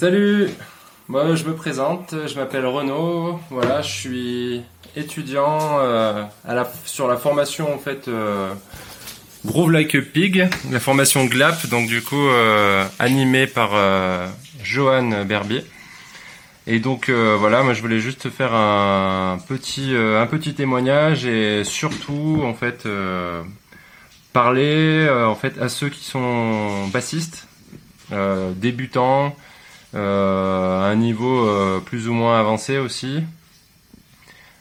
Salut, moi je me présente, je m'appelle Renaud, voilà, je suis étudiant euh, sur la formation en fait euh, Groove Like a Pig, la formation GLAP, donc du coup euh, animée par Johan Berbier. Et donc voilà, moi je voulais juste faire un petit un petit témoignage et surtout en fait parler en fait à ceux qui sont bassistes, débutants, à un niveau euh, plus ou moins avancé aussi.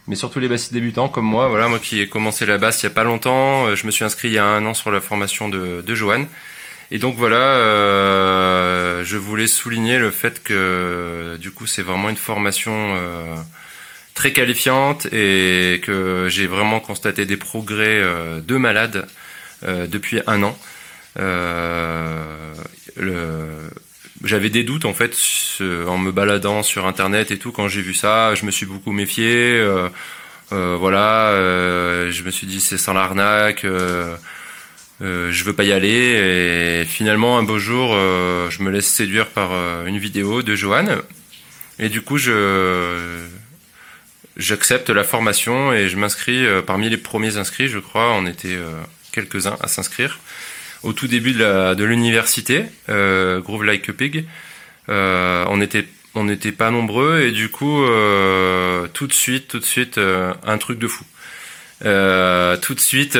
Mais surtout les bassistes débutants comme moi, voilà, moi qui ai commencé la basse il y a pas longtemps, euh, je me suis inscrit il y a un an sur la formation de, de Johan. Et donc voilà, euh, je voulais souligner le fait que du coup c'est vraiment une formation euh, très qualifiante et que j'ai vraiment constaté des progrès euh, de malade euh, depuis un an. Euh, j'avais des doutes en fait en me baladant sur internet et tout quand j'ai vu ça je me suis beaucoup méfié euh, euh, voilà euh, je me suis dit c'est sans l'arnaque je veux pas y aller et finalement un beau jour je me laisse séduire par une vidéo de Johan et du coup j'accepte la formation et je m'inscris parmi les premiers inscrits je crois on était quelques-uns à s'inscrire au tout début de l'université euh, Groove Like a Pig. Euh, on était on n'était pas nombreux et du coup euh, tout de suite tout de suite un truc de fou. Tout de suite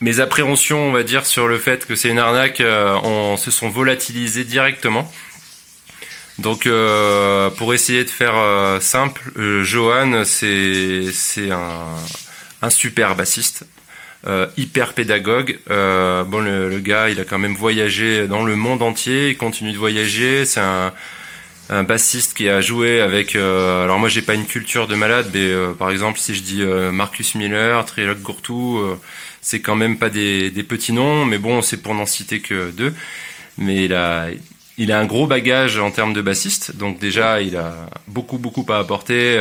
mes appréhensions on va dire sur le fait que c'est une arnaque on se sont volatilisées directement. Donc pour essayer de faire simple Johan c'est c'est un un super bassiste euh, hyper pédagogue. Euh, bon, le, le gars, il a quand même voyagé dans le monde entier. Il continue de voyager. C'est un, un bassiste qui a joué avec. euh, alors moi, j'ai pas une culture de malade, mais euh, par exemple, si je dis euh, Marcus Miller, Trilok Gourtou, euh, c'est quand même pas des, des petits noms, mais bon, c'est pour n'en citer que deux. Mais il a, il a un gros bagage en termes de bassiste, donc déjà, il a beaucoup, beaucoup à apporter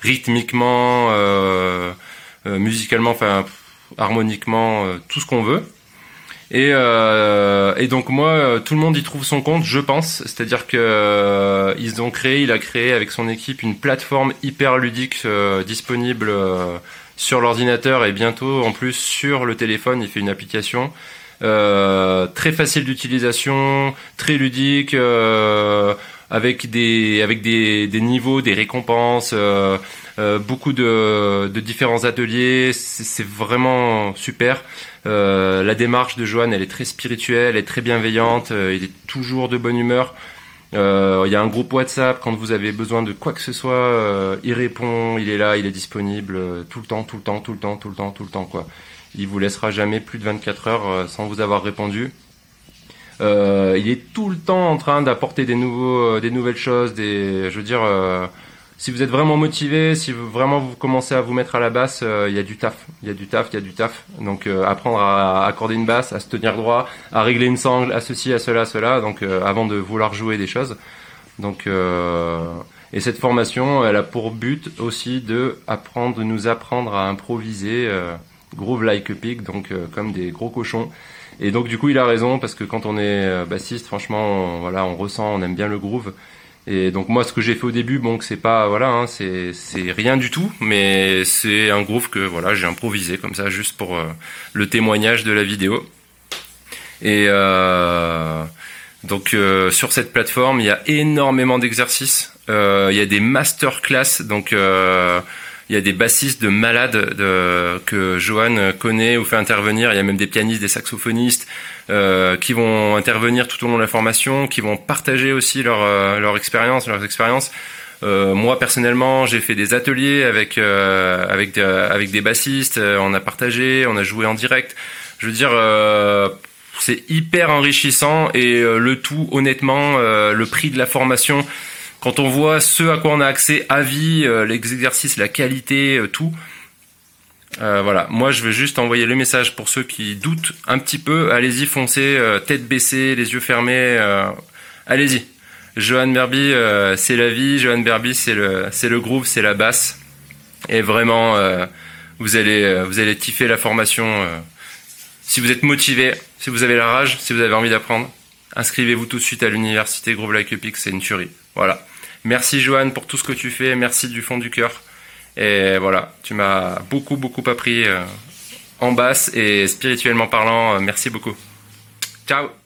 rythmiquement. Euh, musicalement, enfin harmoniquement, euh, tout ce qu'on veut. Et, euh, et donc moi, euh, tout le monde y trouve son compte, je pense. C'est-à-dire que euh, ils ont créé, il a créé avec son équipe une plateforme hyper ludique euh, disponible euh, sur l'ordinateur et bientôt en plus sur le téléphone. Il fait une application euh, très facile d'utilisation, très ludique, euh, avec des avec des, des niveaux, des récompenses. Euh, beaucoup de, différents ateliers, c'est vraiment super. Euh, la démarche de Johan, elle est très spirituelle, elle est très bienveillante, euh, il est toujours de bonne humeur. Il y a un groupe WhatsApp, quand vous avez besoin de quoi que ce soit, il répond, il est là, il est disponible tout le temps, tout le temps, tout le temps, tout le temps, tout le temps. quoi. Il vous laissera jamais plus de 24 heures sans vous avoir répondu. Il est tout le temps en train d'apporter des nouveaux, des nouvelles choses, des, je veux dire, si vous êtes vraiment motivé, si vraiment vous commencez à vous mettre à la basse, euh, il y a du taf, il y a du taf, il y a du taf. Donc euh, apprendre à, accorder une basse, à se tenir droit, à régler une sangle, à ceci, à cela, à cela. Donc euh, avant de vouloir jouer des choses. Donc et cette formation, elle a pour but aussi de apprendre, de nous apprendre à improviser, groove like a pig, donc comme des gros cochons. Et donc du coup, il a raison parce que quand on est bassiste, franchement, voilà, on ressent, on aime bien le groove. Et donc moi, ce que j'ai fait au début, bon, c'est pas, voilà, hein, c'est rien du tout, mais c'est un groove que voilà, j'ai improvisé comme ça, juste pour euh, le témoignage de la vidéo. Et euh, donc euh, sur cette plateforme, il y a énormément d'exercices. Il y a des masterclass, donc il y a des bassistes de malades de, que Johan connaît ou fait intervenir. Il y a même des pianistes, des saxophonistes euh, qui vont intervenir tout au long de la formation, qui vont partager aussi leur, euh, leur expérience, leurs expériences. Euh, moi personnellement, j'ai fait des ateliers avec euh, avec des, avec des bassistes. Euh, on a partagé, on a joué en direct. Je veux dire, euh, c'est hyper enrichissant et euh, le tout, honnêtement, euh, le prix de la formation quand on voit ce à quoi on a accès à vie, les exercices, la qualité, tout, voilà, moi je veux juste envoyer le message pour ceux qui doutent un petit peu. Allez-y, foncez, tête baissée, les yeux fermés. allez-y. Johan Berby, c'est la vie. Johan Berby, c'est le, c'est le groupe, c'est la basse. Et vraiment, vous allez, vous allez kiffer la formation. si vous êtes motivé, si vous avez la rage, si vous avez envie d'apprendre, inscrivez-vous tout de suite à l'université Groove Like Epic, c'est une tuerie. Voilà. Merci Johan pour tout ce que tu fais, merci du fond du cœur. Et voilà, tu m'as beaucoup beaucoup appris euh, en basse et spirituellement parlant, euh, merci beaucoup. Ciao